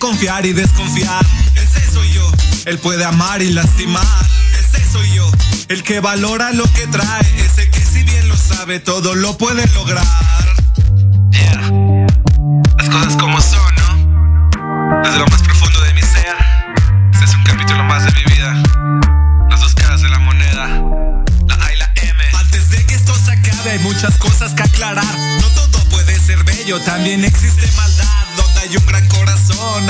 confiar y desconfiar. Ese soy yo. Él puede amar y lastimar. Ese soy yo. El que valora lo que trae. Ese que si bien lo sabe todo lo puede lograr. Yeah. Las cosas como son, ¿no? Desde lo más profundo de mi ser. Este es un capítulo más de mi vida. Las dos caras de la moneda. La A y la M. Antes de que esto se acabe hay muchas cosas que aclarar. No todo puede ser bello, también existe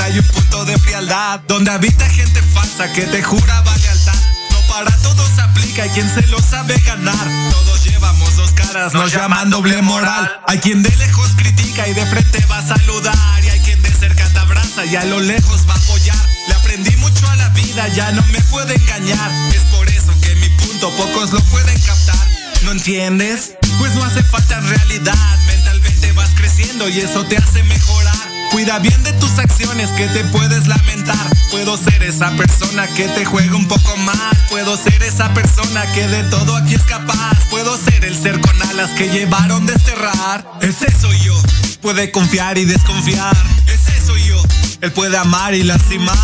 hay un punto de frialdad. Donde habita gente falsa que te jura lealtad. No para todos aplica, hay quien se lo sabe ganar. Todos llevamos dos caras, nos llaman doble moral. Hay quien de lejos critica y de frente va a saludar. Y hay quien de cerca te abraza y a lo lejos va a apoyar. Le aprendí mucho a la vida, ya no me puede engañar. Es por eso que mi punto pocos lo pueden captar. ¿No entiendes? Pues no hace falta realidad. Mentalmente vas creciendo y eso te hace mejorar. Cuida bien de tus acciones que te puedes lamentar. Puedo ser esa persona que te juega un poco mal. Puedo ser esa persona que de todo aquí es capaz. Puedo ser el ser con alas que llevaron desterrar. Ese soy yo. Puede confiar y desconfiar. Ese soy yo. Él puede amar y lastimar.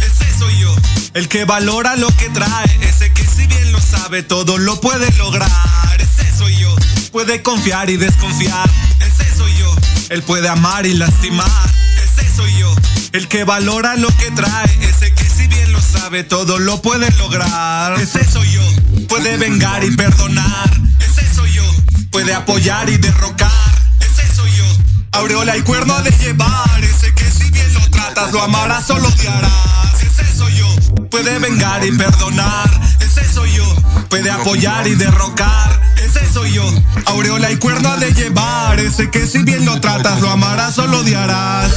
Ese soy yo. El que valora lo que trae. Ese que si bien lo sabe todo lo puede lograr. Ese soy yo. Puede confiar y desconfiar. Ese soy yo. Él puede amar y lastimar. Soy yo. El que valora lo que trae. Ese que si bien lo sabe todo lo puede lograr. Ese soy yo. Puede vengar y perdonar. Ese soy yo. Puede apoyar y derrocar. Ese soy yo. Aureola y cuerno de llevar. Ese que si bien lo tratas lo amarás o lo odiarás. Ese soy yo. Puede vengar y perdonar. Ese soy yo. Puede apoyar y derrocar. Ese soy yo. Aureola y cuerno de llevar. Ese que si bien lo tratas lo amarás o lo odiarás.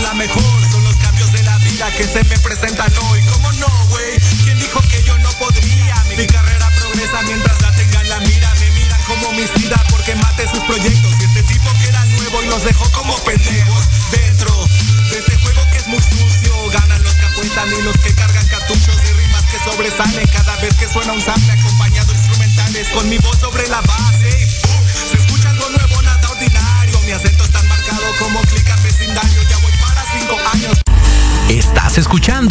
La mejor. Son los cambios de la vida que se me presentan hoy. ¿Cómo no, güey? ¿Quién dijo que yo no podría? Mi carrera progresa mientras la tengan la mira. Me miran como homicida porque mate sus proyectos. Y este tipo que era nuevo y los dejó como pendejos. Dentro de este juego que es muy sucio. Ganan los que apuestan y los que cargan cartuchos de rimas que sobresalen cada vez que suena un sample acompañado instrumentales con mi voz sobre la base. Se escucha algo nuevo, nada ordinario. Mi acento es tan marcado como clica vecindario. Ya Estás escuchando.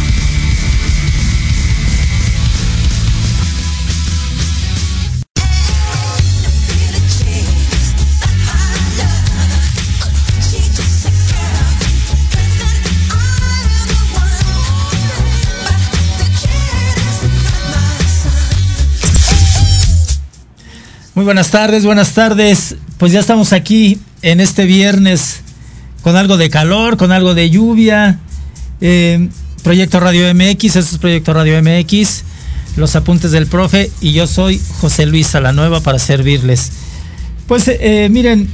Muy buenas tardes, buenas tardes. Pues ya estamos aquí en este viernes con algo de calor, con algo de lluvia. Eh, Proyecto Radio MX, eso es Proyecto Radio MX, los apuntes del profe y yo soy José Luis Salanueva para servirles. Pues eh, miren,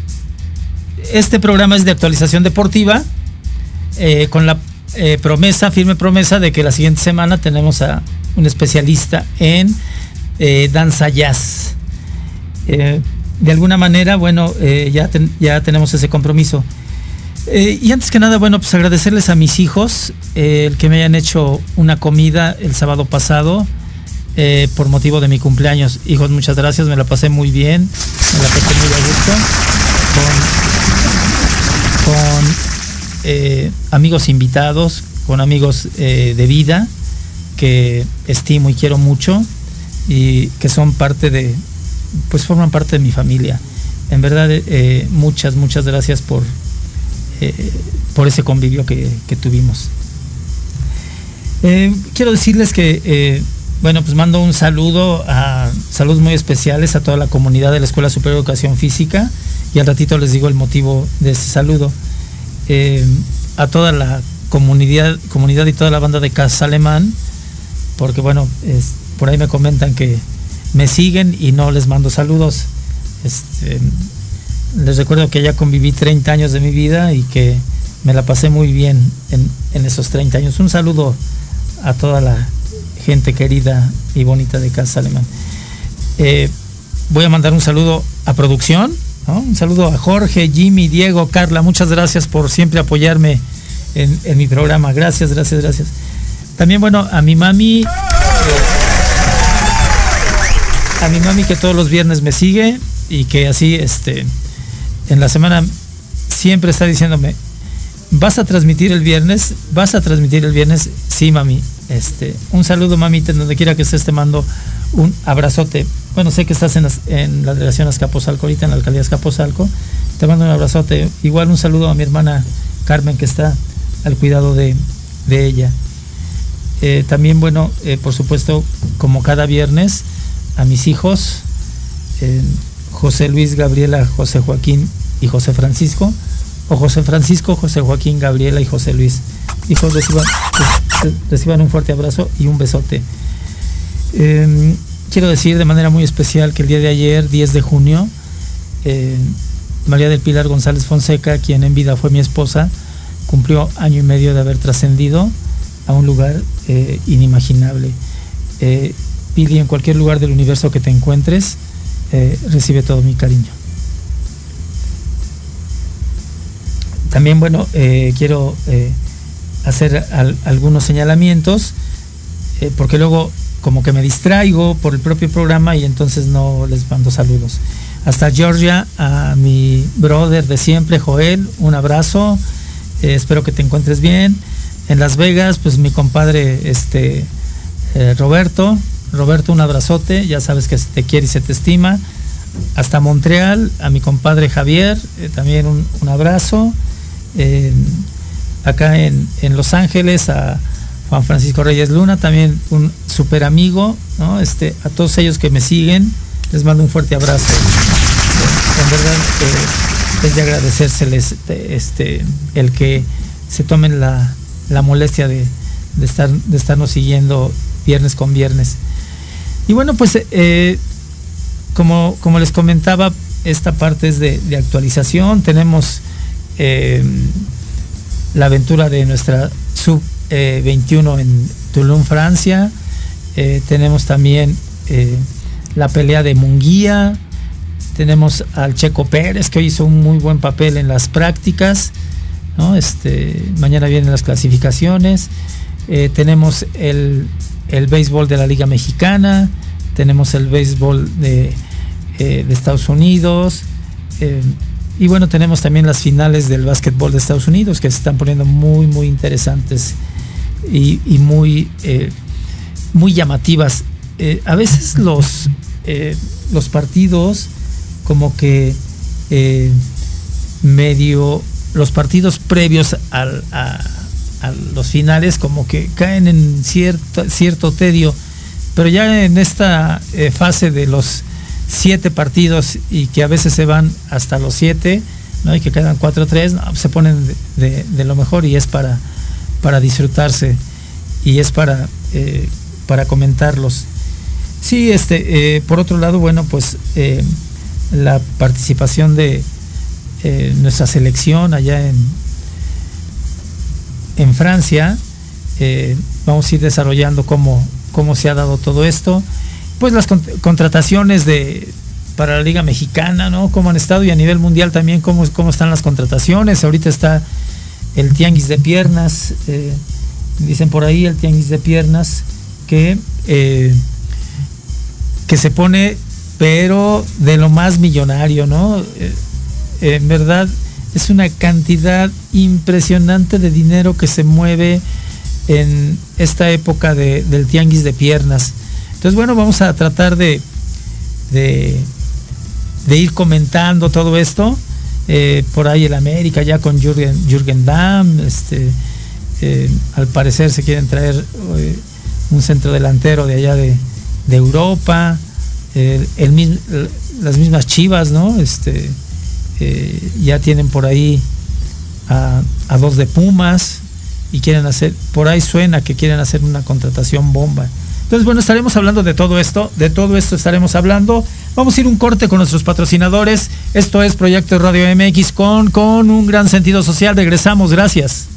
este programa es de actualización deportiva eh, con la eh, promesa, firme promesa de que la siguiente semana tenemos a un especialista en danza jazz. De alguna manera, bueno, ya, ya tenemos ese compromiso. Eh, y antes que nada, bueno, pues agradecerles a mis hijos eh, el que me hayan hecho una comida el sábado pasado eh, por motivo de mi cumpleaños. Hijos, muchas gracias, me la pasé muy bien, me la pasé muy a gusto con, amigos invitados, con amigos de vida que estimo y quiero mucho y que son parte de, pues forman parte de mi familia. En verdad, muchas, muchas gracias por eh, por ese convivio que, tuvimos. Eh, quiero decirles que, eh, bueno, pues mando un saludo saludos muy especiales a toda la comunidad de la Escuela Superior de Educación Física y al ratito les digo el motivo de ese saludo. a toda la comunidad, comunidad y toda la banda de Casa Alemán, porque bueno, por ahí me comentan que me siguen y no les mando saludos. Este, les recuerdo que ya conviví 30 años de mi vida y que me la pasé muy bien en, esos 30 años. Un saludo a toda la gente querida y bonita de Casa Alemán. Eh, voy a mandar un saludo a producción, un saludo a Jorge, Jimmy, Diego, Carla, muchas gracias por siempre apoyarme en, mi programa. Gracias, gracias, gracias. También, bueno, a mi mami, a mi mami que todos los viernes me sigue y que así, este, en la semana siempre está diciéndome, ¿vas a transmitir el viernes? ¿Vas a transmitir el viernes? Sí, mami. Este, un saludo, mamita, donde quiera que estés, te mando un abrazote. Bueno, sé que estás en, en la delegación Azcapotzalco, ahorita en la alcaldía Azcapotzalco. Te mando un abrazote. Igual un saludo a mi hermana Carmen, que está al cuidado de, ella. Eh, también, bueno, eh, por supuesto, como cada viernes, a mis hijos, eh, José Luis, Gabriela, José Joaquín y José Francisco, o José Francisco, José Joaquín, Gabriela y José Luis. Hijos, reciban, un fuerte abrazo y un besote. Em, quiero decir de manera muy especial que el día de ayer, 10 de junio, eh, María del Pilar González Fonseca, quien en vida fue mi esposa, cumplió año y medio de haber trascendido a un lugar eh, inimaginable. Eh, Pili, en cualquier lugar del universo que te encuentres, eh, recibe todo mi cariño. También, bueno, eh, quiero eh, hacer algunos señalamientos, porque luego como que me distraigo por el propio programa y entonces no les mando saludos. Hasta Georgia, a mi brother de siempre, Joel, un abrazo, espero que te encuentres bien. En Las Vegas, pues mi compadre este, Roberto, Roberto, un abrazote, ya sabes que te quiere y se te estima. Hasta Montreal, a mi compadre Javier, eh, también un, abrazo. acá en, Los Ángeles, a Juan Francisco Reyes Luna, también un super amigo. Este, a todos ellos que me siguen, les mando un fuerte abrazo. en verdad eh, es de agradecérseles este, el que se tomen la, molestia de, estar, de estarnos siguiendo viernes con viernes. Y bueno, pues eh, como, como les comentaba, esta parte es de, actualización. Tenemos eh, la aventura de nuestra sub 21 eh, en Toulon, Francia. tenemos también la pelea de Munguía. Tenemos al Checo Pérez, que hoy hizo un muy buen papel en las prácticas. Este, mañana vienen las clasificaciones. tenemos el el béisbol de la Liga Mexicana, tenemos el béisbol de, eh, Estados Unidos, eh, y bueno, tenemos también las finales del básquetbol de Estados Unidos que se están poniendo muy, muy interesantes y, muy, eh, muy llamativas. a veces los, los partidos como que medio, los partidos previos al, a, los finales como que caen en cierto, cierto tedio, pero ya en esta eh, fase de los siete partidos y que a veces se van hasta los siete, ¿no? y que quedan cuatro o tres, se ponen de, lo mejor y es para, para disfrutarse. y es para, para comentarlos. Sí, este, por otro lado, bueno, pues la participación de nuestra selección allá en, en Francia, vamos a ir desarrollando cómo, cómo se ha dado todo esto. Pues las contrataciones de, para la Liga Mexicana, ¿no? Cómo han estado y a nivel mundial también cómo, cómo están las contrataciones. Ahorita está el tianguis de piernas, eh, dicen por ahí el tianguis de piernas, que, eh, que se pone, pero de lo más millonario, ¿no? Eh, en verdad es una cantidad impresionante de dinero que se mueve en esta época del tianguis de piernas. Entonces, bueno, vamos a tratar de, de de ir comentando todo esto. Eh, por ahí el América ya con Jürgen, Jürgen Damm, este, eh, al parecer se quieren traer eh, un centro delantero de allá de, Europa, las mismas Chivas, ¿no? Este, ya tienen por ahí a, a, dos de Pumas y quieren hacer, por ahí suena que quieren hacer una contratación bomba. Entonces, bueno, estaremos hablando de todo esto, de todo esto estaremos hablando. Vamos a ir un corte con nuestros patrocinadores. Esto es Proyecto Radio MX con, con un gran sentido social. Regresamos, gracias.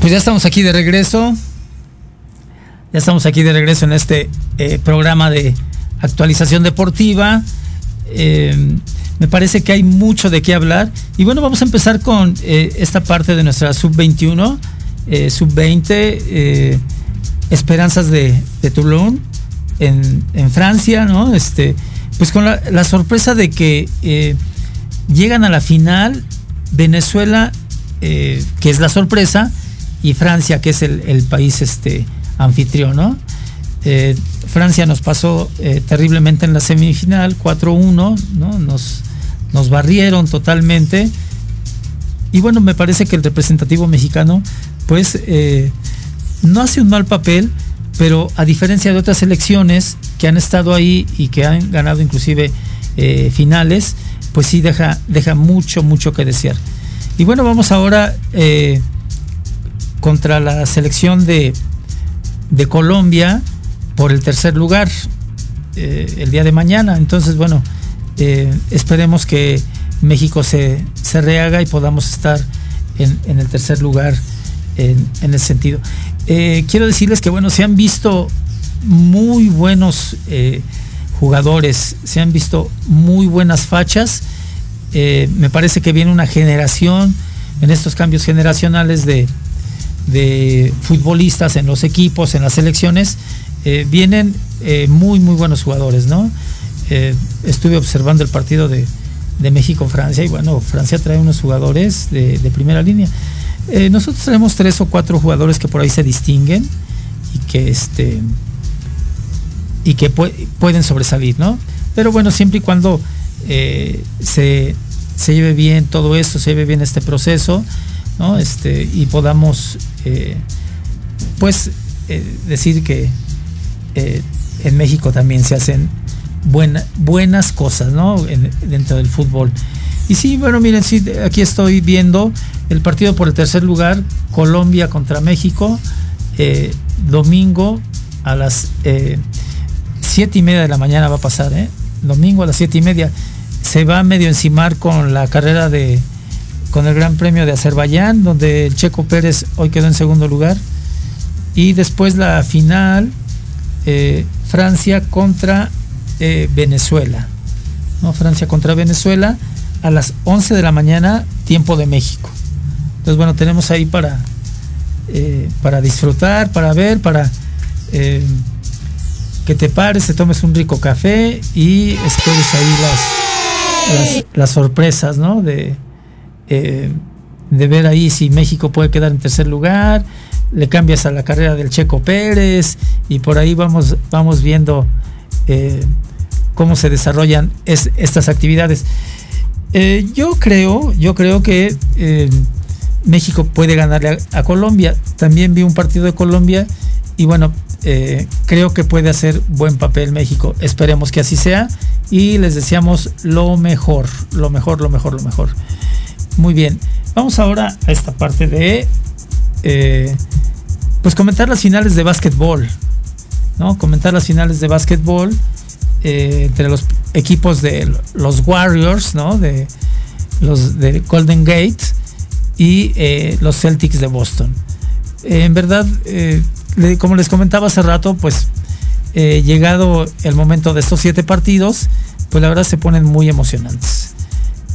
Pues ya estamos aquí de regreso. Ya estamos aquí de regreso en este eh, programa de actualización deportiva. Eh, me parece que hay mucho de qué hablar. Y bueno, vamos a empezar con eh, esta parte de nuestra sub-21, sub-20, Esperanzas de, de Toulon en, Francia, ¿no? Este, pues con la sorpresa de que llegan a la final Venezuela, que es la sorpresa, y Francia, que es el, país este, anfitrión, ¿no? Eh, Francia nos pasó eh, terriblemente en la semifinal, 4-1, ¿no? Nos, nos barrieron totalmente. Y bueno, me parece que el representativo mexicano, pues, eh, no hace un mal papel, pero a diferencia de otras selecciones que han estado ahí y que han ganado inclusive finales, pues sí deja, deja mucho, mucho que desear. Y bueno, vamos ahora contra la selección de, de Colombia por el tercer lugar eh, el día de mañana. Entonces, bueno, eh, esperemos que México se, se, rehaga y podamos estar en, en el tercer lugar en, en ese sentido. Eh, quiero decirles que, bueno, se han visto muy buenos jugadores, se han visto muy buenas fachas. Me parece que viene una generación en estos cambios generacionales de, de futbolistas en los equipos, en las selecciones, eh, vienen eh, muy, muy buenos jugadores, ¿no? Eh, estuve observando el partido de, de México-Francia y bueno, Francia trae unos jugadores de, primera línea. nosotros tenemos tres o cuatro jugadores que por ahí se distinguen y que este y que pu pueden sobresalir, ¿no? Pero bueno, siempre y cuando se, se lleve bien todo esto, se lleve bien este proceso, ¿no? Este, y podamos, eh, pues, eh, decir que eh, en México también se hacen buena, buenas cosas, ¿no? En, dentro del fútbol. Y sí, bueno, miren, sí, aquí estoy viendo el partido por el tercer lugar, Colombia contra México, domingo a las eh, siete y media de la mañana va a pasar. Domingo a las siete y media. Se va medio encimar con la carrera de, con el Gran Premio de Azerbaiyán, donde Checo Pérez hoy quedó en segundo lugar. Y después la final, eh, Francia contra eh, Venezuela. ¿no? Francia contra Venezuela a las 11 de la mañana, tiempo de México. Entonces, bueno, tenemos ahí para, eh, para disfrutar, para ver, para que te pares, te tomes un rico café y esperes ahí las, las, las sorpresas, ¿no? De, eh, de ver ahí si México puede quedar en tercer lugar, le cambias a la carrera del Checo Pérez y por ahí vamos, vamos viendo eh, cómo se desarrollan es, estas actividades. Eh, yo creo, yo creo que México puede ganarle a, a, Colombia. También vi un partido de Colombia y bueno, creo que puede hacer buen papel México. Esperemos que así sea y les deseamos lo mejor, lo mejor, lo mejor, lo mejor. Muy bien, vamos ahora a esta parte de eh, pues comentar las finales de básquetbol, ¿no? Comentar las finales de básquetbol eh, entre los equipos de los Warriors, ¿no? De los de Golden Gate y eh, los Celtics de Boston. en verdad, como les comentaba hace rato, pues llegado el momento de estos siete partidos, pues la verdad se ponen muy emocionantes.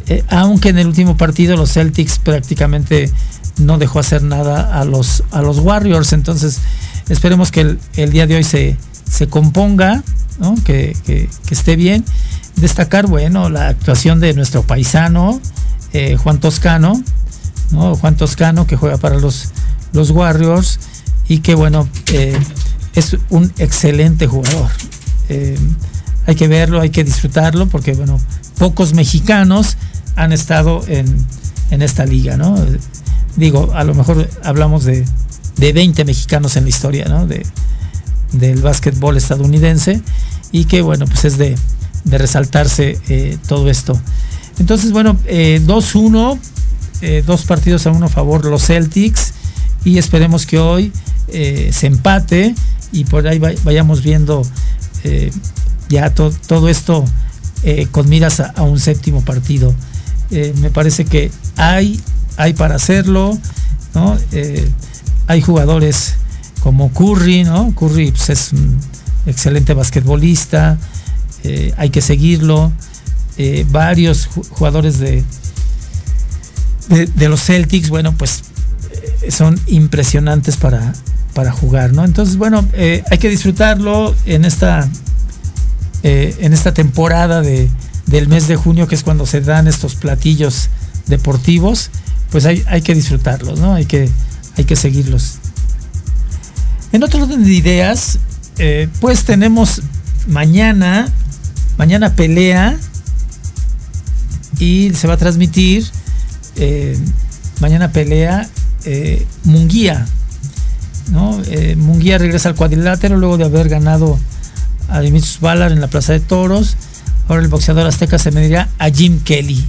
Eh, aunque en el último partido los Celtics prácticamente no dejó hacer nada a los, a los Warriors. Entonces, esperemos que el, día de hoy se, se componga, que, que, esté bien. Destacar, bueno, la actuación de nuestro paisano, eh, Juan Toscano, ¿no? Juan Toscano, que juega para los, los Warriors y que, bueno, eh, es un excelente jugador. Hay que verlo, hay que disfrutarlo, porque, bueno, pocos mexicanos han estado en, en esta liga, ¿no? Digo, a lo mejor hablamos de, de 20 mexicanos en la historia, ¿no? De, del básquetbol estadounidense y que, bueno, pues es de, de resaltarse eh, todo esto. Entonces, bueno, eh, 2-1, eh, dos partidos a uno a favor los Celtics y esperemos que hoy eh, se empate y por ahí vayamos viendo eh, ya to todo esto eh, con miras a, un séptimo partido. Eh, me parece que hay, hay para hacerlo, ¿no? Eh, hay jugadores como Curry, ¿no? Curry pues, es un excelente basquetbolista, hay que seguirlo. varios jugadores de, de, de, los Celtics, bueno, pues son impresionantes para, para jugar, ¿no? Entonces, bueno, hay que disfrutarlo en esta eh, en esta temporada de, del mes de junio, que es cuando se dan estos platillos deportivos, pues hay, hay que disfrutarlos, ¿no? Hay que, hay que seguirlos. En otro orden de ideas, eh, pues tenemos mañana, mañana pelea y se va a transmitir eh, mañana pelea Munguía, ¿no? Munguía regresa al cuadrilátero luego de haber ganado a Dimitrios Ballard en la Plaza de Toros. Ahora el boxeador azteca se medirá a Jim Kelly.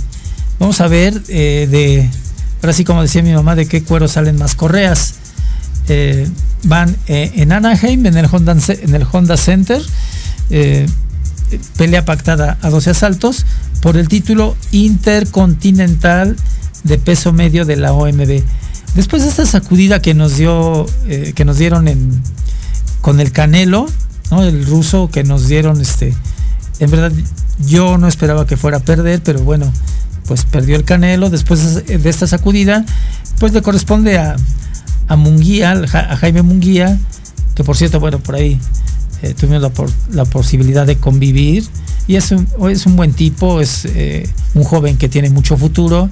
Vamos a ver eh, de, ahora sí como decía mi mamá, de qué cuero salen más correas. Eh, van eh, en Anaheim, en el Honda, en el Honda Center, pelea pactada a 12 asaltos por el título intercontinental de peso medio de la OMB. Después de esta sacudida que nos dio, que nos dieron con el Canelo, ¿no? el ruso que nos dieron, este, en verdad yo no esperaba que fuera a perder, pero bueno, pues perdió el Canelo. Después de esta sacudida, pues le corresponde a, a Munguía, a Jaime Munguía, que por cierto, bueno, por ahí eh, tuvimos la, posibilidad de convivir. Y es un, es un buen tipo, es eh, un joven que tiene mucho futuro,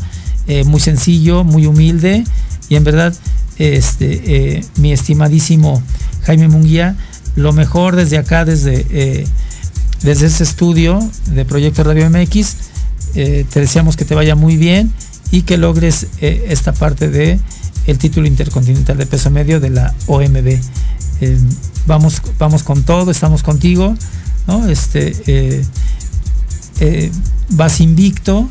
eh, muy sencillo, muy humilde. Y en verdad, este, mi estimadísimo Jaime Munguía, lo mejor desde acá, desde, desde este estudio de Proyecto Radio MX, te deseamos que te vaya muy bien y que logres esta parte de título intercontinental de peso medio de la OMB. Eh, vamos, vamos con todo, estamos contigo, ¿no? Este, eh, eh, vas invicto,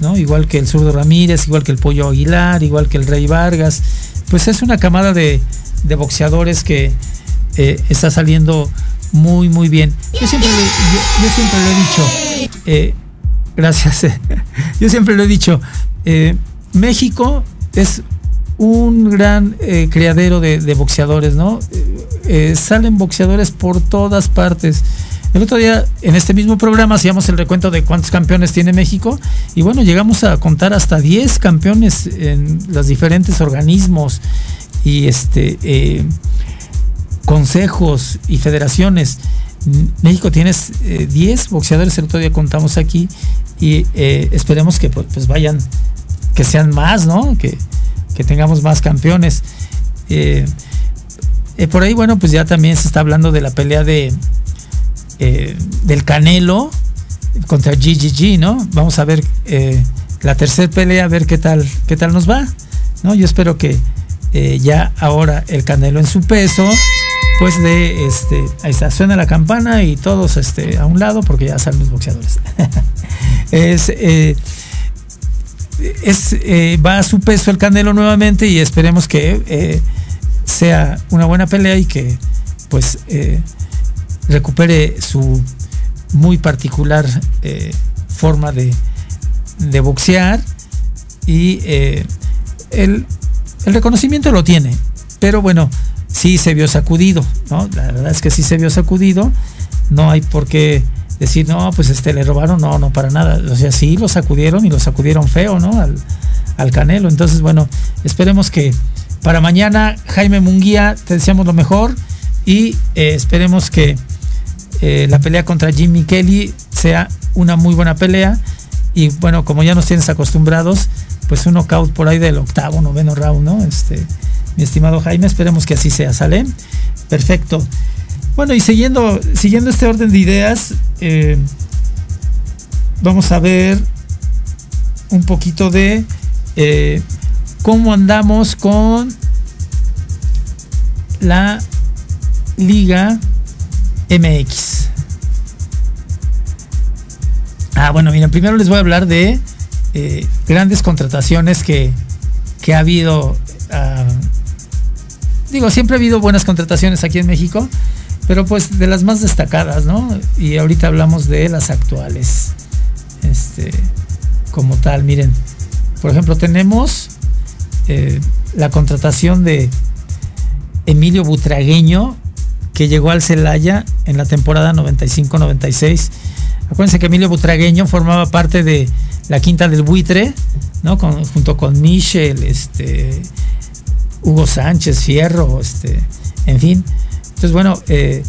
¿no? Igual que el zurdo Ramírez, igual que el Pollo Aguilar, igual que el Rey Vargas. Pues es una camada de, boxeadores que está saliendo muy, muy bien. Yo siempre, lo he dicho, gracias, yo siempre lo he dicho, México es un gran eh, criadero de, boxeadores, ¿no? Eh, salen boxeadores por todas partes. El otro día, en este mismo programa, hacíamos el recuento de cuántos campeones tiene México y bueno, llegamos a contar hasta 10 campeones en los diferentes organismos y este eh, consejos y federaciones. México tiene 10 boxeadores, el otro día contamos aquí y esperemos que pues, pues, vayan, que sean más, ¿no? Que, que tengamos más campeones. Eh, eh, por ahí, bueno, pues ya también se está hablando de la pelea de eh, del Canelo contra GGG, ¿no? Vamos a ver la tercera pelea, a ver qué tal, qué tal nos va, ¿no? Yo espero que ya ahora el Canelo en su peso, pues de este, ahí está, suena la campana y todos este, a un lado porque ya salen los boxeadores. es es, eh, va a su peso el Canelo nuevamente y esperemos que eh, sea una buena pelea y que pues eh, recupere su muy particular forma de, de, boxear y el, el, reconocimiento lo tiene, pero bueno, sí se vio sacudido, ¿no? La verdad es que sí se vio sacudido, no hay por qué decir, no, pues este le robaron, no, no, para nada. O sea, sí lo sacudieron y lo sacudieron feo, ¿no? Al, Canelo. Entonces, bueno, esperemos que para mañana, Jaime Munguía, te deseamos lo mejor y eh, esperemos que eh, la pelea contra Jimmy Kelly sea una muy buena pelea. Y bueno, como ya nos tienes acostumbrados, pues un knockout por ahí del octavo, noveno round, ¿no? Este, mi estimado Jaime, esperemos que así sea, ¿sale? Perfecto. Bueno, y siguiendo, siguiendo este orden de ideas, eh, vamos a ver un poquito de eh, cómo andamos con la Liga MX. Ah, bueno, miren, primero les voy a hablar de eh, grandes contrataciones que, que ha habido. Ah, digo, siempre ha habido buenas contrataciones aquí en México, pero pues de las más destacadas, ¿no? Y ahorita hablamos de las actuales. Este, como tal, miren, por ejemplo, tenemos eh, la contratación de Emilio Butragueño, que llegó al Celaya en la temporada 95-96. Acuérdense que Emilio Butragueño formaba parte de la quinta del buitre, ¿no? junto con Michel, este, Hugo Sánchez, Fierro, este, en fin. Entonces, bueno, eh,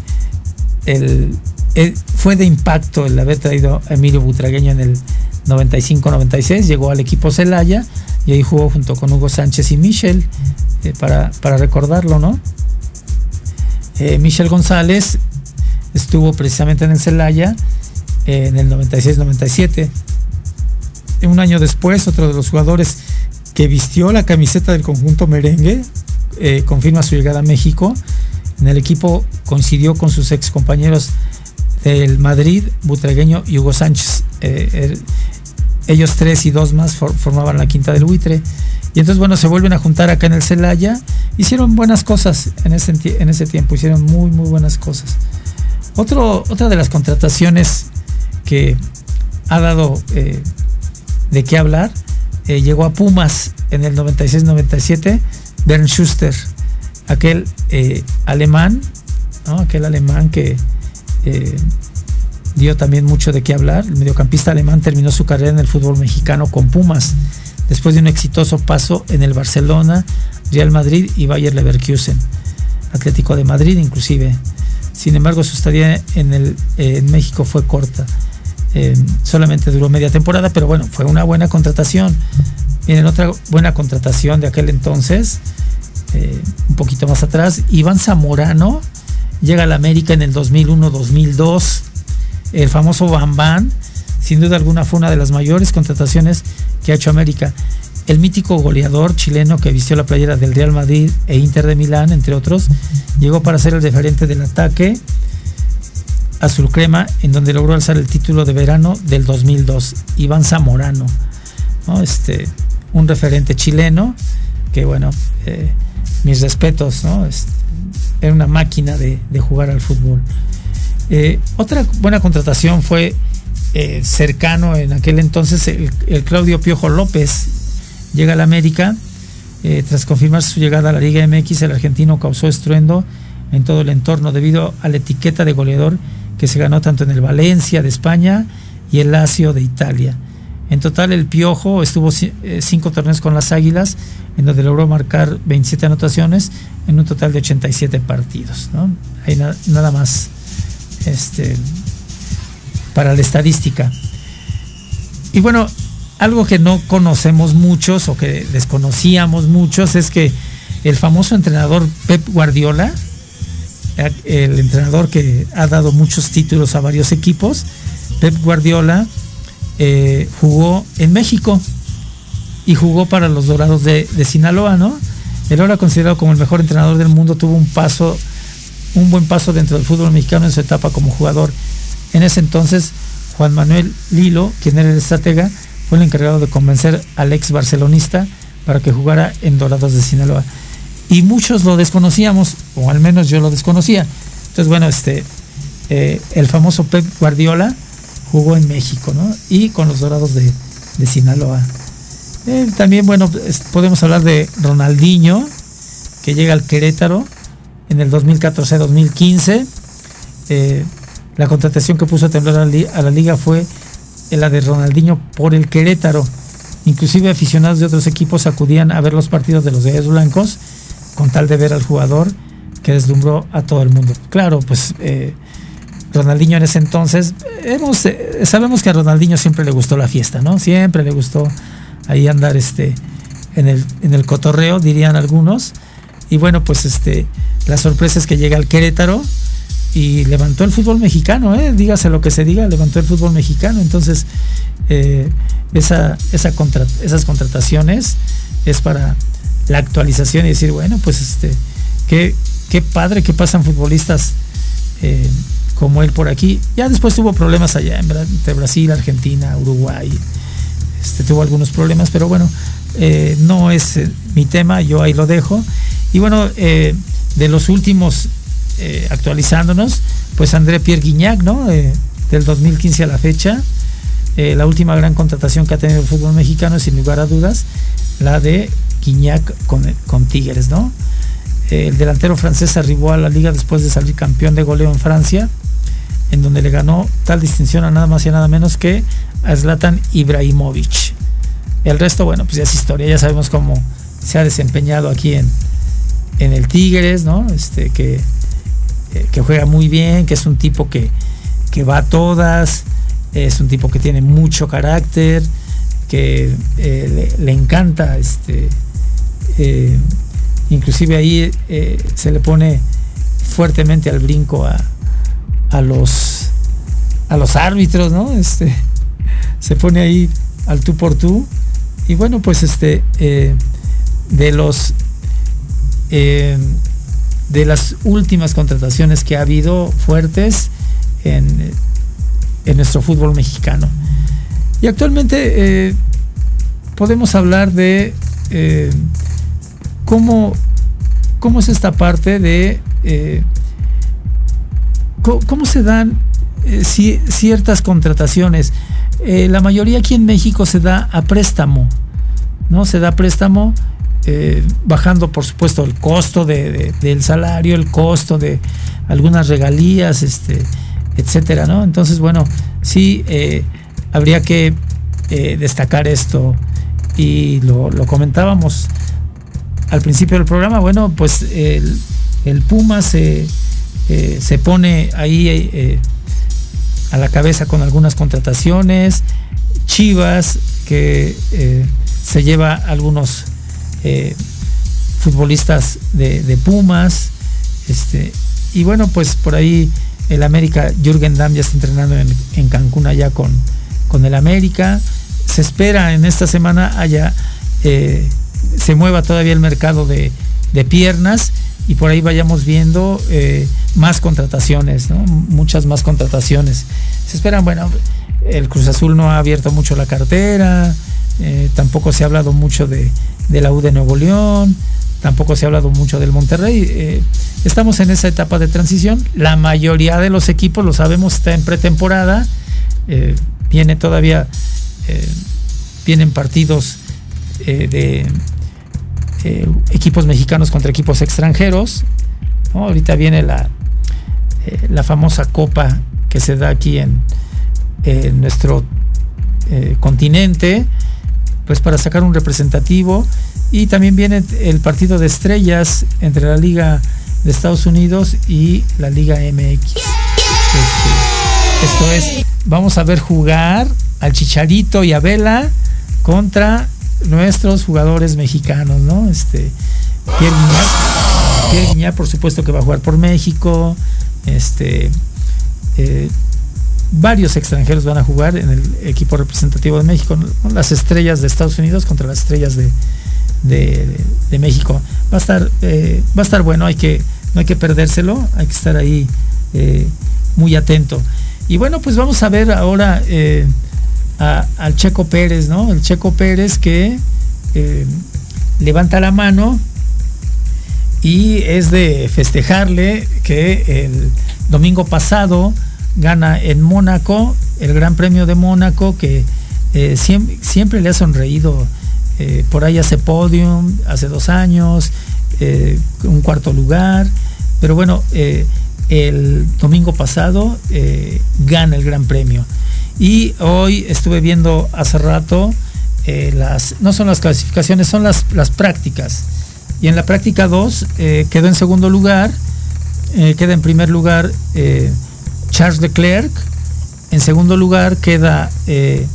fue de impacto el haber traído a Emilio Butragueño en el 95-96, llegó al equipo Celaya y ahí jugó junto con Hugo Sánchez y Michel, eh, para, recordarlo, ¿no? Eh, Michel González estuvo precisamente en el Celaya en el 96-97. Un año después, otro de los jugadores que vistió la camiseta del conjunto merengue confirma su llegada a México en el equipo coincidió con sus ex compañeros del Madrid, Butragueño y Hugo Sánchez. Eh, ellos tres y dos más formaban la quinta del buitre. Y entonces, bueno, se vuelven a juntar acá en el Celaya. Hicieron buenas cosas en ese, en ese tiempo, hicieron muy, muy buenas cosas. Otro, otra de las contrataciones que ha dado eh, de qué hablar, eh, llegó a Pumas en el 96-97, Bern Schuster, aquel eh, alemán, aquel alemán que dio también mucho de qué hablar. El mediocampista alemán terminó su carrera en el fútbol mexicano con Pumas, después de un exitoso paso en el Barcelona, Real Madrid y Bayer Leverkusen, Atlético de Madrid inclusive. Sin embargo, su estadía en, el, en México fue corta. Eh, solamente duró media temporada, pero bueno, fue una buena contratación. Miren, otra buena contratación de aquel entonces, eh, un poquito más atrás, Iván Zamorano llega a la América en el 2001-2002 el famoso Bambán, sin duda alguna fue una de las mayores contrataciones que ha hecho América. El mítico goleador chileno que vistió la playera del Real Madrid e Inter de Milán, entre otros, llegó para ser el referente del ataque azul crema, en donde logró alzar el título de verano del 2002. Iván Zamorano, este, un referente chileno que, bueno, eh, mis respetos, ¿no? era una máquina de jugar al fútbol. Eh, otra buena contratación fue eh, cercano en aquel entonces el, Claudio Piojo López. Llega a la América. Tras confirmar su llegada a la Liga MX, el argentino causó estruendo en todo el entorno debido a la etiqueta de goleador que se ganó tanto en el Valencia de España y el Lazio de Italia. En total, el Piojo estuvo cinco torneos con las Águilas, en donde logró marcar 27 anotaciones en un total de 87 partidos. ¿no? Hay nada más este, para la estadística. Y bueno, algo que no conocemos muchos o que desconocíamos muchos es que el famoso entrenador Pep Guardiola, el entrenador que ha dado muchos títulos a varios equipos, Pep Guardiola eh, jugó en México y jugó para los Dorados de, Sinaloa, ¿no? Él ahora considerado como el mejor entrenador del mundo, tuvo un paso un buen paso dentro del fútbol mexicano en su etapa como jugador. En ese entonces, Juan Manuel Lilo, quien era el estratega, fue el encargado de convencer al ex barcelonista para que jugara en Dorados de Sinaloa. Y muchos lo desconocíamos, o al menos yo lo desconocía. Entonces, bueno, este, eh, el famoso Pep Guardiola jugó en México, ¿no? Y con los Dorados de, Sinaloa. Eh, también, bueno, podemos hablar de Ronaldinho, que llega al Querétaro en el 2014-2015. Eh, la contratación que puso a temblar a la liga fue la de Ronaldinho por el Querétaro. Inclusive aficionados de otros equipos acudían a ver los partidos de los Gallos Blancos con tal de ver al jugador que deslumbró a todo el mundo. Claro, pues eh, Ronaldinho en ese entonces, hemos, eh, sabemos que a Ronaldinho siempre le gustó la fiesta, ¿no? Siempre le gustó ahí andar este, en, el, en el cotorreo, dirían algunos. Y bueno, pues este, la sorpresa es que llega al Querétaro y levantó el fútbol mexicano, ¿eh? dígase lo que se diga, levantó el fútbol mexicano. Entonces, esa, esa esas contrataciones es para la actualización y decir, bueno, pues este, qué, qué padre que pasan futbolistas eh, como él por aquí. Ya después tuvo problemas allá entre Brasil, Argentina, Uruguay. Este, tuvo algunos problemas, pero bueno, eh, no es mi tema, yo ahí lo dejo. Y bueno, eh, de los últimos eh, actualizándonos, pues André Pierre Guignac, ¿no? Eh, del 2015 a la fecha, la última gran contratación que ha tenido el fútbol mexicano, sin lugar a dudas, la de Guignac con, Tigres, ¿no? el delantero francés arribó a la liga después de salir campeón de goleo en Francia, en donde le ganó tal distinción a nada más y nada menos que a Zlatan Ibrahimovic. El resto, bueno, pues ya es historia, ya sabemos cómo se ha desempeñado aquí en, en el Tigres, ¿no? Este, que, eh, que juega muy bien, que es un tipo que, va a todas, es un tipo que tiene mucho carácter, que eh, le, encanta, este, eh, inclusive ahí se le pone fuertemente al brinco a, a, los a los árbitros, ¿no? Este, se pone ahí al tú por tú. Y bueno, pues este, de los eh, de las últimas contrataciones que ha habido fuertes en, en nuestro fútbol mexicano. Y actualmente eh, podemos hablar de eh, cómo, cómo es esta parte de eh, cómo, se dan ciertas contrataciones. la mayoría aquí en México se da a préstamo, ¿no? Se da préstamo bajando por supuesto el costo del salario, el costo de algunas regalías, este, etcétera, ¿no? Entonces, bueno, sí habría que eh, destacar esto y lo, comentábamos al principio del programa, bueno, pues el, Puma se, eh, se pone ahí eh, a la cabeza con algunas contrataciones, Chivas que se lleva algunos futbolistas de, Pumas, este, y bueno, pues por ahí el América, Jürgen Damm ya está entrenando en, en Cancún allá con, con el América. Se espera en esta semana haya, eh, se mueva todavía el mercado de, piernas y por ahí vayamos viendo eh, más contrataciones, muchas más contrataciones. Se esperan, bueno, el Cruz Azul no ha abierto mucho la cartera, eh, tampoco se ha hablado mucho de, la U de Nuevo León, tampoco se ha hablado mucho del Monterrey. estamos en esa etapa de transición. La mayoría de los equipos, lo sabemos, está en pretemporada viene todavía, eh, vienen partidos eh, de eh, equipos mexicanos contra equipos extranjeros. Ahorita viene la, la famosa copa que se da aquí en, nuestro continente, pues para sacar un representativo. Y también viene el partido de estrellas entre la Liga de Estados Unidos y la Liga MX. Este, esto es vamos a ver jugar al Chicharito y a Vela contra nuestros jugadores mexicanos, ¿no? Este, Pierre Guiñar, por supuesto que va a jugar por México, este, eh, varios extranjeros van a jugar en el equipo representativo de México, las estrellas de Estados Unidos contra las estrellas de, de, México. Va a estar, eh, va a estar bueno, hay que, no hay que perdérselo, hay que estar ahí eh, muy atento. Y bueno, pues vamos a ver ahora eh, al Checo Pérez, ¿no? El Checo Pérez que eh, levanta la mano y es de festejarle que el domingo pasado gana en Mónaco el Gran Premio de Mónaco que eh, siempre, le ha sonreído. por ahí hace podium, hace dos años, un cuarto lugar. Pero bueno, el domingo pasado eh, gana el Gran Premio. Y hoy estuve viendo hace rato eh, las, no son las clasificaciones, son las, las prácticas. Y en la práctica 2 eh, quedó en segundo lugar, queda en primer lugar Charles Leclerc, en segundo lugar queda el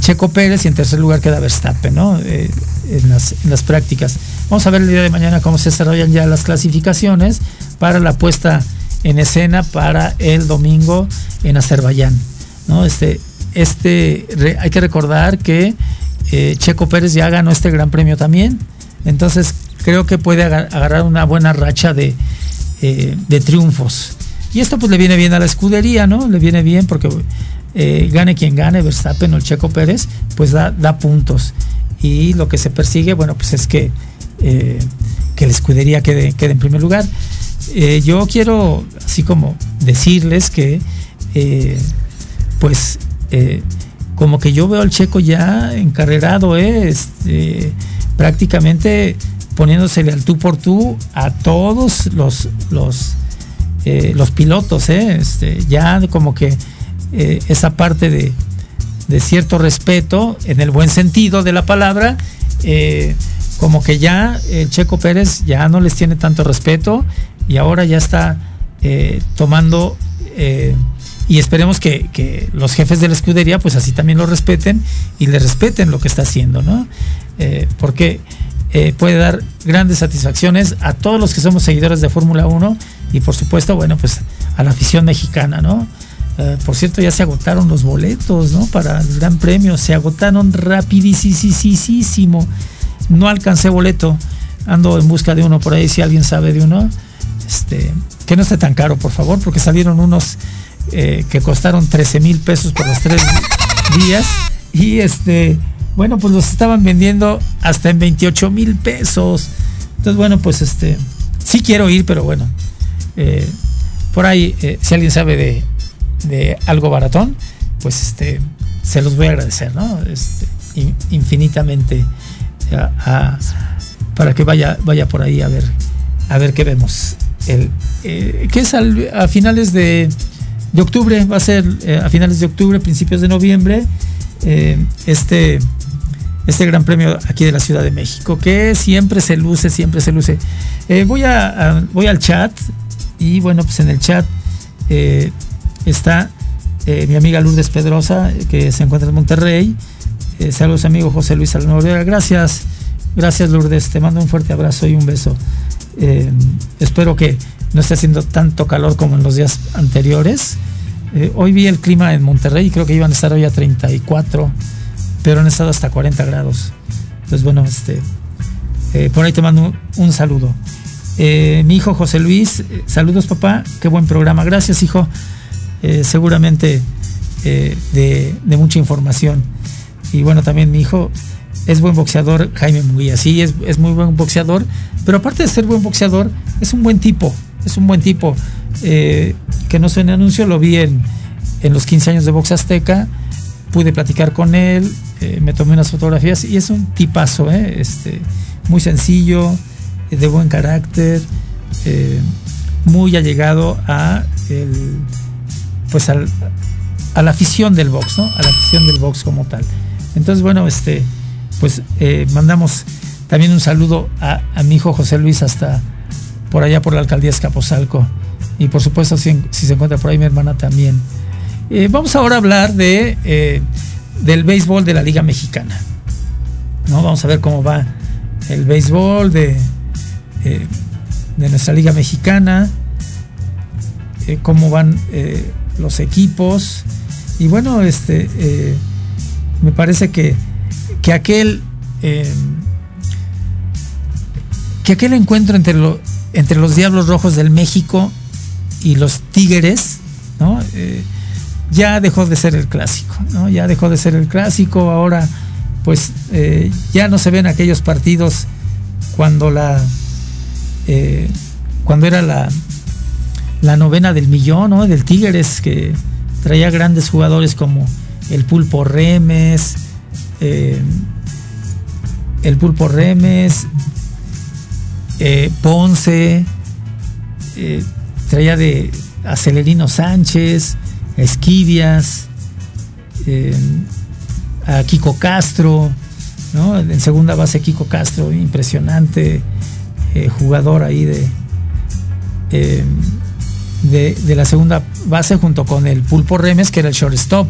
Checo Pérez y en tercer lugar queda Verstappen, ¿no? en, las, en las prácticas. Vamos a ver el día de mañana cómo se desarrollan ya las clasificaciones para la puesta en escena para el domingo en Azerbaiyán. ¿no? Este, este, hay que recordar que eh, Checo Pérez ya ganó este gran premio también, entonces creo que puede agarrar una buena racha de, eh, de triunfos. Y esto pues le viene bien a la escudería, ¿no? Le viene bien porque eh, gane quien gane, Verstappen o el Checo Pérez, pues da, da puntos. Y lo que se persigue, bueno, pues es que, que la escudería quede, quede en primer lugar. Eh, yo quiero, así como decirles que, eh, pues, eh, como que yo veo al checo ya encarrerado, este, prácticamente poniéndosele al tú por tú a todos los, los, pilotos, este, ya como que esa parte de, cierto respeto, en el buen sentido de la palabra, como que ya el Checo Pérez ya no les tiene tanto respeto y ahora ya está eh, tomando eh, y esperemos que, los jefes de la escudería pues así también lo respeten y le respeten lo que está haciendo, ¿no? Eh, porque puede dar grandes satisfacciones a todos los que somos seguidores de Fórmula 1 y por supuesto, bueno, pues a la afición mexicana, ¿no? por cierto, ya se agotaron los boletos, ¿no? Para el Gran Premio, se agotaron rapidísimo. No alcancé boleto, ando en busca de uno por ahí, si alguien sabe de uno este, que no esté tan caro, por favor, porque salieron unos eh, que costaron 13 mil pesos por los tres días. Y este, bueno, pues los estaban vendiendo hasta en 28 mil pesos. Entonces, bueno, pues este, sí quiero ir, pero bueno, eh, por ahí, eh, si alguien sabe de, de, algo baratón, pues este, se los voy a agradecer, ¿no? Este, infinitamente para que vaya, vaya por ahí a ver, a ver qué vemos. Eh, que es a finales de, octubre, va a ser a finales de octubre, principios de noviembre, este este gran premio aquí de la Ciudad de México, que siempre se luce, siempre se luce. Eh, voy, a, voy al chat y bueno, pues en el chat eh, está eh, mi amiga Lourdes Pedrosa, que se encuentra en Monterrey. saludos amigo José Luis Alnor. Gracias, gracias Lourdes, te mando un fuerte abrazo y un beso. Espero que no esté haciendo tanto calor como en los días anteriores. hoy vi el clima en Monterrey y creo que iban a estar hoy a 34 pero han estado hasta 40 grados. Entonces, bueno, este, eh, por ahí te mando un, saludo. Eh, mi hijo José Luis, eh, saludos papá, qué buen programa, gracias hijo, seguramente de, mucha información. Y bueno, también mi hijo es buen boxeador, Jaime Muguía, sí, es, es, muy buen boxeador, pero aparte de ser buen boxeador, es un buen tipo, es un buen tipo. que no en anuncio, lo vi en, los 15 años de Box Azteca, pude platicar con él, eh, me tomé unas fotografías y es un tipazo, ¿eh? este, muy sencillo, de buen carácter, eh, muy allegado a el, pues al, a la afición del box, ¿no? A la afición del box como tal. Entonces, bueno, este, pues mandamos también un saludo a, mi hijo José Luis hasta por allá por la alcaldía Escaposalco. Y por supuesto, si, se encuentra por ahí mi hermana también. vamos ahora a hablar de del béisbol de la Liga Mexicana. ¿no? Vamos a ver cómo va el béisbol de, eh, de nuestra Liga Mexicana, eh, cómo van eh, los equipos. Y bueno, este me parece que, que aquel que aquel encuentro entre, entre los Diablos Rojos del México y los Tigres, ¿no? ya dejó de ser el clásico, ¿no? Ya dejó de ser el clásico, ahora pues eh, ya no se ven aquellos partidos cuando la eh, cuando era la, la novena del millón, ¿no? Del Tigres que traía grandes jugadores como el Pulpo Remes, eh, el Pulpo Remes, Ponce, traía de Acelerino Sánchez, Esquivias, a Kiko Castro, en segunda base Kiko Castro, impresionante eh, jugador ahí eh, de, de, la segunda base junto con el Pulpo Remes, que era el shortstop.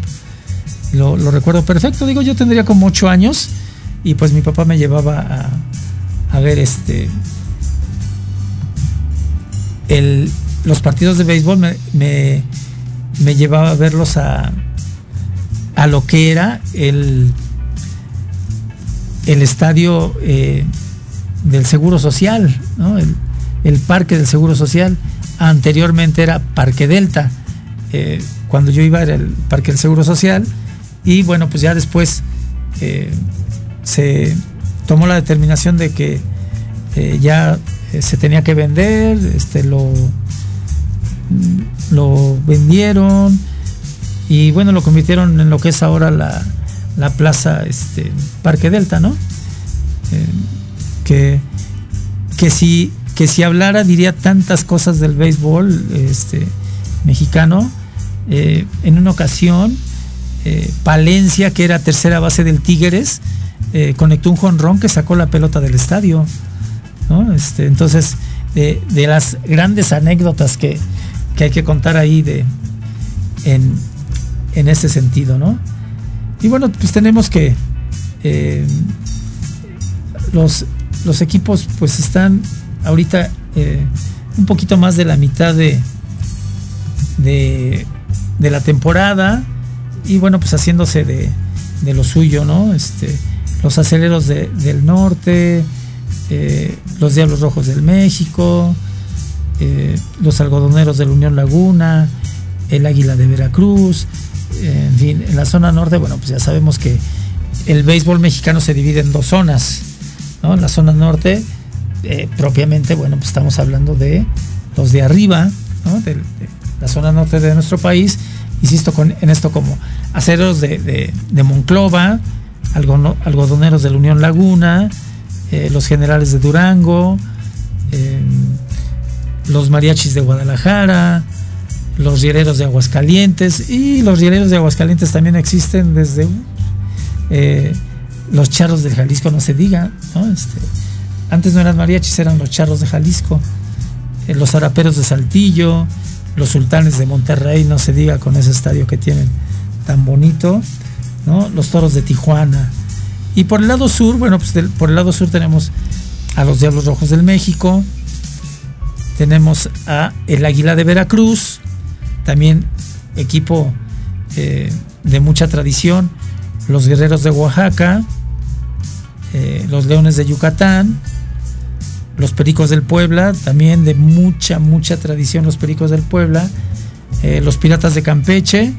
Lo, lo recuerdo perfecto, digo, yo tendría como ocho años y pues mi papá me llevaba a, ver este el, los partidos de béisbol me me llevaba a verlos a, a lo que era el, el estadio eh, del Seguro Social, el, parque del Seguro Social. Anteriormente era Parque Delta. Eh, cuando yo iba era el Parque del Seguro Social. Y bueno, pues ya después eh, se tomó la determinación de que ya se tenía que vender, este, lo, lo vendieron y bueno, lo convirtieron en lo que es ahora la, plaza este, Parque Delta, ¿no? Eh, que, que, si, que si hablara diría tantas cosas del béisbol este, mexicano. Eh, en una ocasión, eh, Palencia, que era tercera base del Tigres, conectó un jonrón que sacó la pelota del estadio. Este, entonces, de, las grandes anécdotas que, hay que contar ahí de en, en ese sentido, ¿no? Y bueno, pues tenemos que eh, los, equipos pues están ahorita eh, un poquito más de la mitad de, de, la temporada y bueno, pues haciéndose de, de lo suyo, ¿no? Este, los aceleros del norte, eh, los Diablos Rojos del México, eh, los algodoneros de la Unión Laguna, el Águila de Veracruz, en fin, en la zona norte, bueno, pues ya sabemos que el béisbol mexicano se divide en dos zonas, ¿no? La zona norte, eh, propiamente, bueno, pues estamos hablando de los de arriba, ¿no? De la zona norte de nuestro país, insisto con, en esto como aceros de, de, de Monclova, algodoneros de la Unión Laguna, eh, los generales de Durango, eh, los mariachis de Guadalajara, los riereros de Aguascalientes y los riereros de Aguascalientes también existen desde eh, los charros del Jalisco, no se diga, ¿no? Este, antes no eran mariachis, eran los charros de Jalisco, los zaraperos de Saltillo, los sultanes de Monterrey, no se diga con ese estadio que tienen tan bonito, ¿no? Los toros de Tijuana. Y por el lado sur, bueno, pues por el lado sur tenemos a los Diablos Rojos del México, tenemos a el Águila de Veracruz, también equipo eh, de mucha tradición, los Guerreros de Oaxaca, eh, los Leones de Yucatán, los Pericos del Puebla, también de mucha, mucha tradición los Pericos del Puebla, eh, los Piratas de Campeche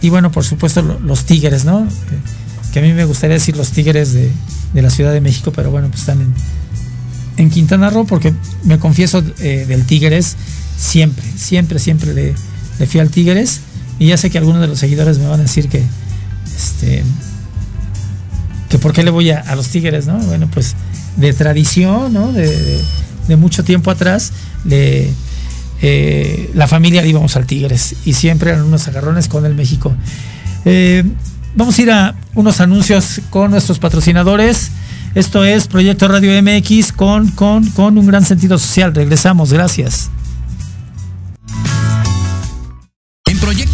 y bueno, por supuesto lo- los Tigres, ¿no? Eh, que a mí me gustaría decir los Tigres de, de la Ciudad de México, pero bueno, pues están en, en Quintana Roo porque me confieso eh, del Tigres siempre, siempre, siempre le, le fui al Tigres y ya sé que algunos de los seguidores me van a decir que este que por qué le voy a, a los Tigres, ¿no? Bueno, pues de tradición, ¿no? De, mucho tiempo atrás, le, eh, la familia íbamos al Tigres y siempre eran unos agarrones con el México. Eh, vamos a ir a unos anuncios con nuestros patrocinadores. Esto es Proyecto Radio MX con, con, con un gran sentido social. Regresamos, gracias. En Proyecto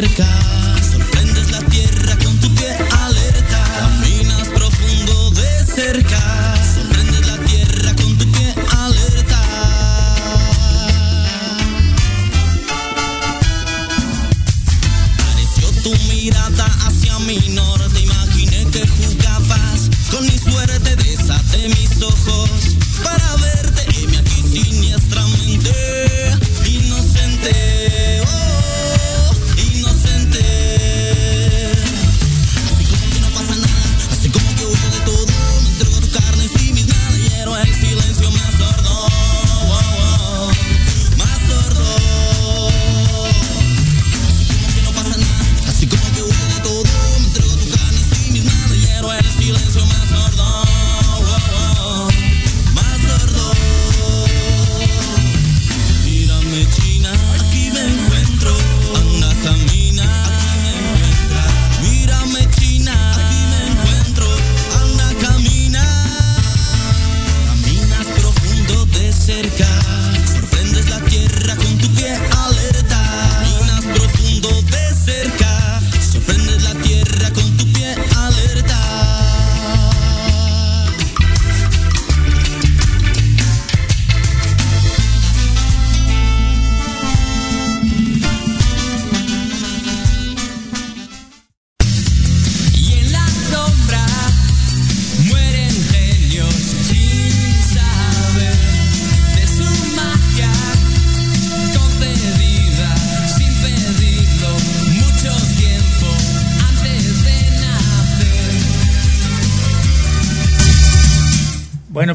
Sorprendes la tierra con tu pie alerta. Caminas profundo de cerca, sorprendes la tierra con tu pie alerta. Pareció tu mirada hacia mi norte, imaginé que jugabas con mi suerte, desaté mis ojos para verte y me aquí siniestramente,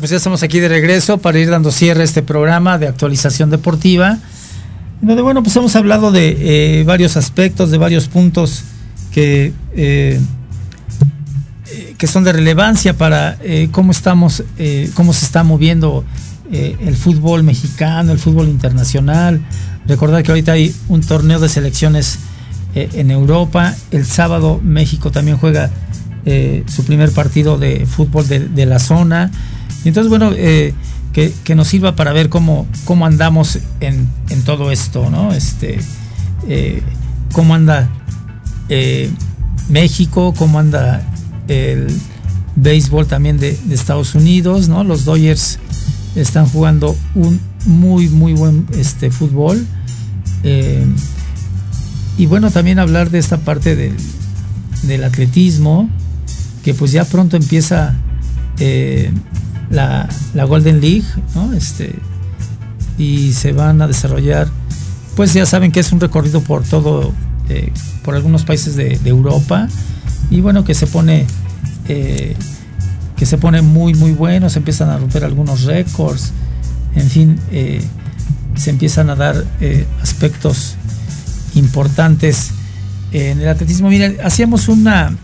pues ya estamos aquí de regreso para ir dando cierre a este programa de actualización deportiva. Donde, bueno, pues hemos hablado de eh, varios aspectos, de varios puntos que eh, que son de relevancia para eh, cómo estamos, cómo se está moviendo el fútbol mexicano, el fútbol internacional. Recordar que ahorita hay un torneo de selecciones en Europa. El sábado México también juega su primer partido de fútbol de, la zona. Y entonces, bueno, que, nos sirva para ver cómo, cómo andamos en, todo esto, ¿no? Este, cómo anda México, cómo anda el béisbol también de, Estados Unidos, ¿no? Los Dodgers están jugando un muy, muy buen este, fútbol. Eh, y bueno, también hablar de esta parte del, atletismo, que pues ya pronto empieza eh, la, Golden League, ¿no? Este, y se van a desarrollar, pues ya saben que es un recorrido por todo, eh, por algunos países de, Europa y bueno, que se pone eh, que se pone muy muy bueno, se empiezan a romper algunos récords, en fin, eh, se empiezan a dar aspectos importantes en el atletismo. Miren, hacíamos una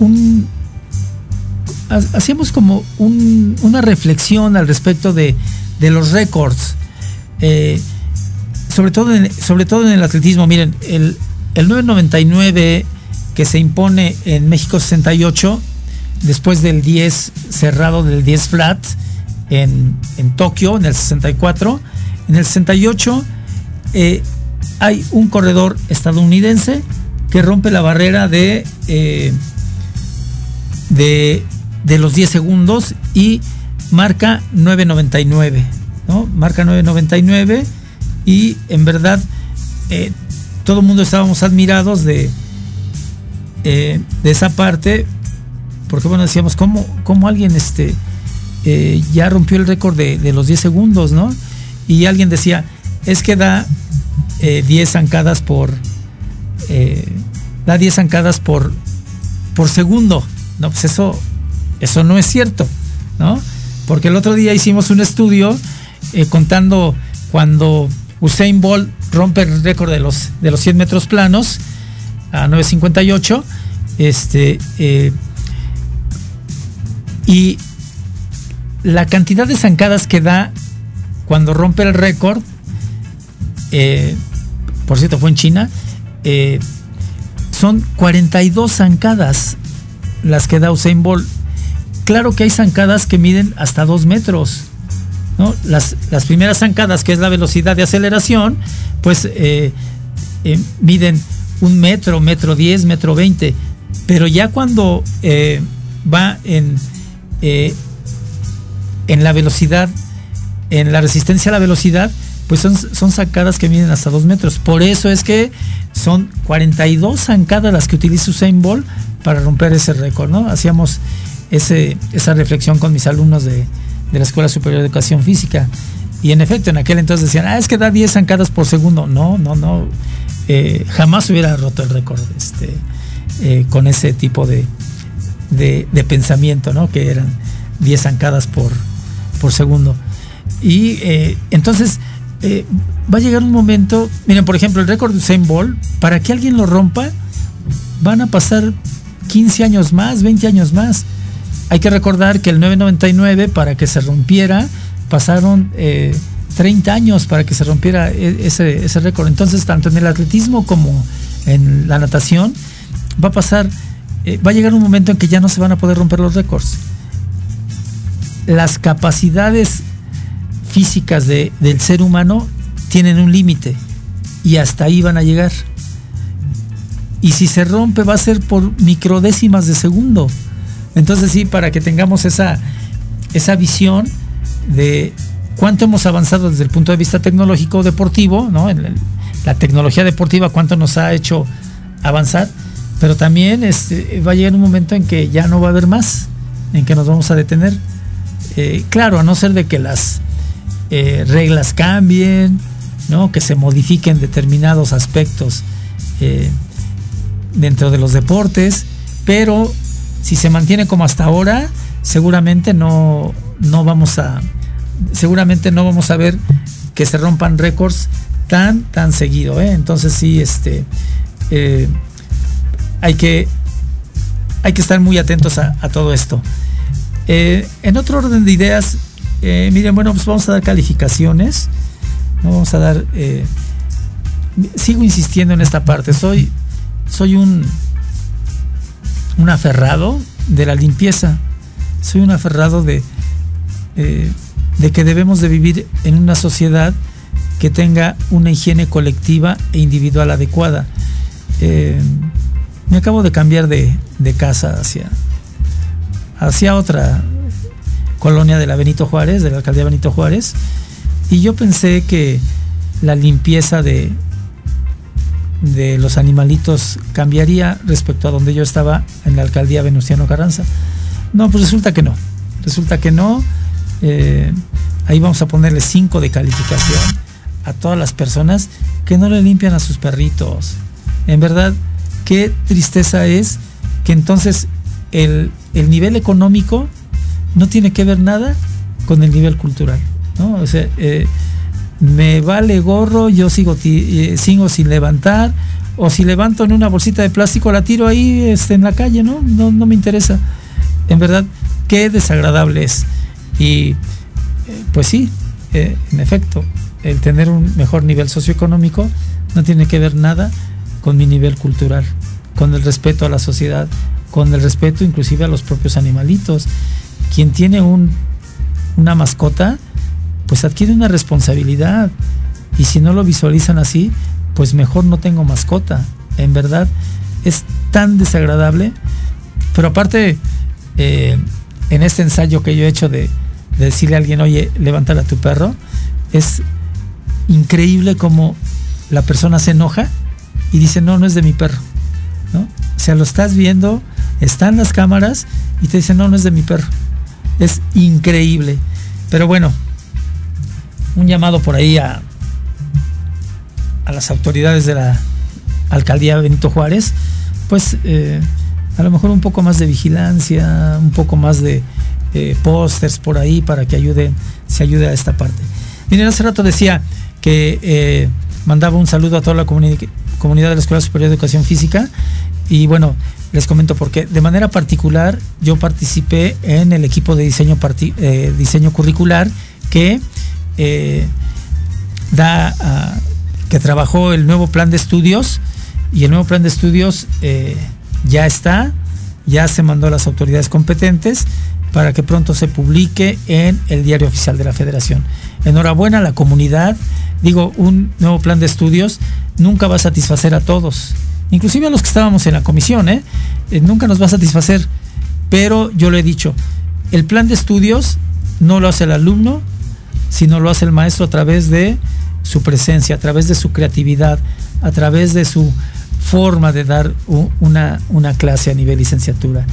un hacíamos como una reflexión al respecto de, de los récords sobre todo en, sobre todo en el atletismo, miren, el, el 999 que se impone en México 68, después del 10 cerrado del 10 flat en, Tokio, en el 64, en el 68 eh, hay un corredor estadounidense que rompe la barrera de, eh, de, de, los 10 segundos y marca 9.99, ¿no? Marca 9.99 y en verdad eh, todo el mundo estábamos admirados de, eh, de esa parte, porque bueno, decíamos, ¿cómo, cómo alguien este, eh, ya rompió el récord de, los 10 segundos, ¿no? Y alguien decía, es que da 10 zancadas por, da 10 zancadas por, por segundo. No, pues eso, eso no es cierto, ¿no? Porque el otro día hicimos un estudio contando cuando Usain Bolt rompe el récord de los, de los 100 metros planos a 9.58. Este, eh, y la cantidad de zancadas que da cuando rompe el récord, eh, por cierto, fue en China, eh, son 42 zancadas las que da Usain Bolt. Claro que hay zancadas que miden hasta 2 metros. Las, primeras zancadas, que es la velocidad de aceleración, pues eh, eh, miden un metro, metro diez, metro veinte. Pero ya cuando eh, va en, en la velocidad, en la resistencia a la velocidad, pues son, son zancadas que miden hasta dos metros. Por eso es que son 42 zancadas las que utiliza Usain Bolt para romper ese récord, ¿no? Hacíamos ese, esa reflexión con mis alumnos de, de la Escuela Superior de Educación Física. Y en efecto, en aquel entonces decían, ah, es que da 10 zancadas por segundo. No, no, no. Eh, jamás hubiera roto el récord este, eh, con ese tipo de, de, pensamiento, ¿no? Que eran 10 zancadas por, por segundo. Y eh, entonces va a llegar un momento, miren, por ejemplo, el récord de Usain para que alguien lo rompa, van a pasar 15 años más, 20 años más. Hay que recordar que el 999 para que se rompiera pasaron 30 eh, años para que se rompiera e, ese, ese récord. Entonces, tanto en el atletismo como en la natación, va a pasar, eh, va a llegar un momento en que ya no se van a poder romper los récords. Las capacidades físicas del ser humano tienen un límite y hasta ahí van a llegar. Y si se rompe va a ser por microdécimas de segundo. Entonces sí, para que tengamos esa, esa visión de cuánto hemos avanzado desde el punto de vista tecnológico deportivo, ¿no? la tecnología deportiva, cuánto nos ha hecho avanzar, pero también este, va a llegar un momento en que ya no va a haber más, en que nos vamos a detener. Eh, claro, a no ser de que las eh, reglas cambien, ¿no? que se modifiquen determinados aspectos eh, dentro de los deportes, pero si se mantiene como hasta ahora, seguramente no, no vamos a seguramente no vamos a ver que se rompan récords tan tan seguido ¿eh? entonces sí este eh, hay que, hay que estar muy atentos a, todo esto. Eh, en otro orden de ideas, miren, bueno, pues vamos a dar calificaciones. No vamos a dar. Sigo insistiendo en esta parte. Soy, soy un, un aferrado de la limpieza. Soy un aferrado de, de que debemos de vivir en una sociedad que tenga una higiene colectiva e individual adecuada. Eh, me acabo de cambiar de, casa hacia, hacia otra colonia de la Benito Juárez, de la alcaldía Benito Juárez, y yo pensé que la limpieza de, de los animalitos cambiaría respecto a donde yo estaba en la alcaldía Venustiano Carranza. No, pues resulta que no. Resulta que no. Eh, ahí vamos a ponerle 5 de calificación a todas las personas que no le limpian a sus perritos. En verdad, qué tristeza es que entonces el, nivel económico no tiene que ver nada con el nivel cultural. ¿no? O sea, eh, me vale gorro, yo sigo, eh, sigo sin levantar, o si levanto en una bolsita de plástico la tiro ahí este, en la calle, ¿no? ¿no? No me interesa. En verdad, qué desagradable es. Y eh, pues sí, en efecto, el tener un mejor nivel socioeconómico no tiene que ver nada con mi nivel cultural, con el respeto a la sociedad, con el respeto inclusive a los propios animalitos. Quien tiene un, una mascota, pues adquiere una responsabilidad. Y si no lo visualizan así, pues mejor no tengo mascota. En verdad, es tan desagradable. Pero aparte, eh, en este ensayo que yo he hecho de, de decirle a alguien, oye, levántale a tu perro, es increíble como la persona se enoja y dice, no, no es de mi perro. ¿no? O sea, lo estás viendo, están las cámaras y te dice, no, no es de mi perro. Es increíble. Pero bueno, un llamado por ahí a, a las autoridades de la alcaldía Benito Juárez, pues eh, a lo mejor un poco más de vigilancia, un poco más de eh, pósters por ahí para que ayuden, se ayude a esta parte. Miren, hace rato decía, que eh, mandaba un saludo a toda la comunidad de la Escuela Superior de Educación Física. Y bueno, les comento porque de manera particular yo participé en el equipo de diseño curricular que eh, da que trabajó el nuevo plan de estudios y el nuevo plan de estudios ya está, ya se mandó a las autoridades competentes para que pronto se publique en el diario oficial de la federación. Enhorabuena a la comunidad, digo, un nuevo plan de estudios nunca va a satisfacer a todos, inclusive a los que estábamos en la comisión, ¿eh? Eh, nunca nos va a satisfacer, pero yo lo he dicho, el plan de estudios no lo hace el alumno, sino lo hace el maestro a través de su presencia, a través de su creatividad, a través de su forma de dar una, una clase a nivel licenciatura,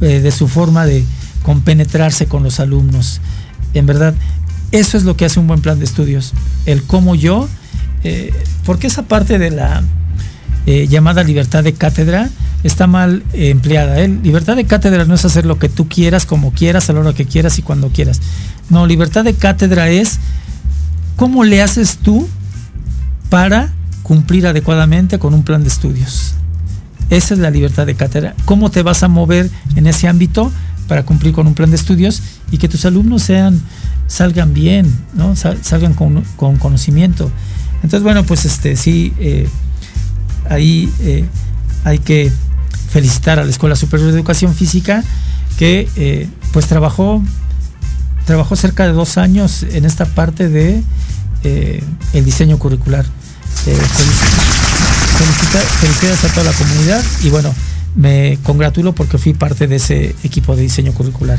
eh, de su forma de compenetrarse con los alumnos. En verdad, eso es lo que hace un buen plan de estudios. El cómo yo, eh, porque esa parte de la eh, llamada libertad de cátedra está mal empleada. Libertad de cátedra no es hacer lo que tú quieras, como quieras, a la hora que quieras y cuando quieras. No, libertad de cátedra es cómo le haces tú para cumplir adecuadamente con un plan de estudios. Esa es la libertad de cátedra. ¿Cómo te vas a mover en ese ámbito para cumplir con un plan de estudios y que tus alumnos sean salgan bien, ¿no? salgan con, conocimiento. Entonces, bueno, pues este sí, eh, ahí eh, hay que felicitar a la Escuela Superior de Educación Física que eh, pues trabajó, trabajó cerca de dos años en esta parte de el diseño curricular. felicidades a toda la comunidad y bueno, me congratulo porque fui parte de ese equipo de diseño curricular.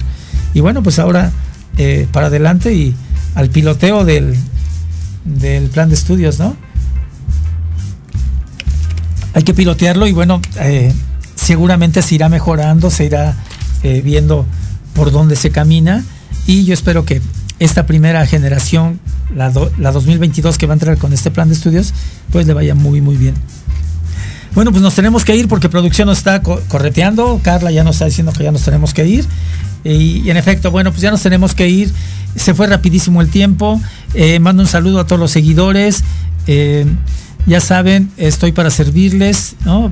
Y bueno, pues ahora eh, para adelante y al piloteo del, del plan de estudios, ¿no? Hay que pilotearlo y bueno, eh, seguramente se irá mejorando, se irá eh, viendo por dónde se camina y yo espero que esta primera generación, la, la 2022 que va a entrar con este plan de estudios, pues le vaya muy, muy bien. Bueno, pues nos tenemos que ir porque producción nos está correteando. Carla ya nos está diciendo que ya nos tenemos que ir. Y, en efecto, bueno, pues ya nos tenemos que ir. Se fue rapidísimo el tiempo. Eh, mando un saludo a todos los seguidores. Eh, ya saben, estoy para servirles, ¿no?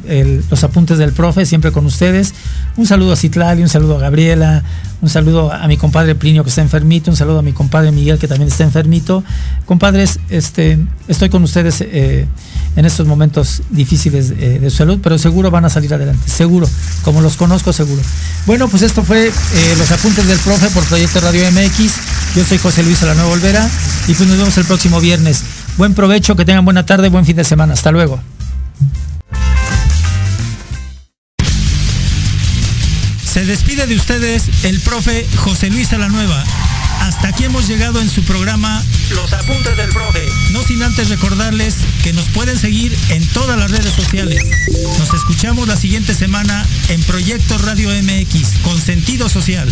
los apuntes del profe, siempre con ustedes. Un saludo a Citlali, un saludo a Gabriela, un saludo a mi compadre Plinio que está enfermito, un saludo a mi compadre Miguel que también está enfermito. Compadres, este, estoy con ustedes eh, en estos momentos difíciles eh, de salud, pero seguro van a salir adelante, seguro, como los conozco, seguro. Bueno, pues esto fue eh, los apuntes del profe por Proyecto Radio MX. Yo soy José Luis Nueva Olvera y pues nos vemos el próximo viernes. Buen provecho, que tengan buena tarde, buen fin de semana. Hasta luego. Se despide de ustedes el profe José Luis Nueva. Hasta aquí hemos llegado en su programa Los Apuntes del Profe. No sin antes recordarles que nos pueden seguir en todas las redes sociales. Nos escuchamos la siguiente semana en Proyecto Radio MX con sentido social.